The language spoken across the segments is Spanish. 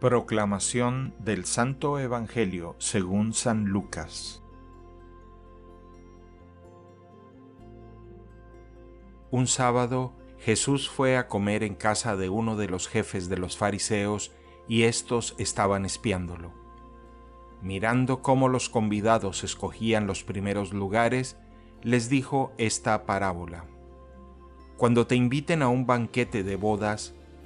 Proclamación del Santo Evangelio según San Lucas Un sábado Jesús fue a comer en casa de uno de los jefes de los fariseos y éstos estaban espiándolo. Mirando cómo los convidados escogían los primeros lugares, les dijo esta parábola. Cuando te inviten a un banquete de bodas,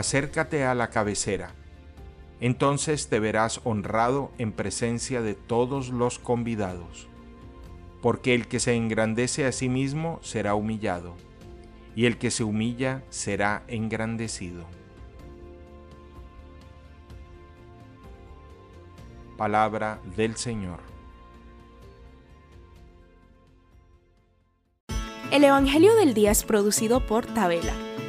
acércate a la cabecera. Entonces te verás honrado en presencia de todos los convidados, porque el que se engrandece a sí mismo será humillado, y el que se humilla será engrandecido. Palabra del Señor. El Evangelio del Día es producido por Tabela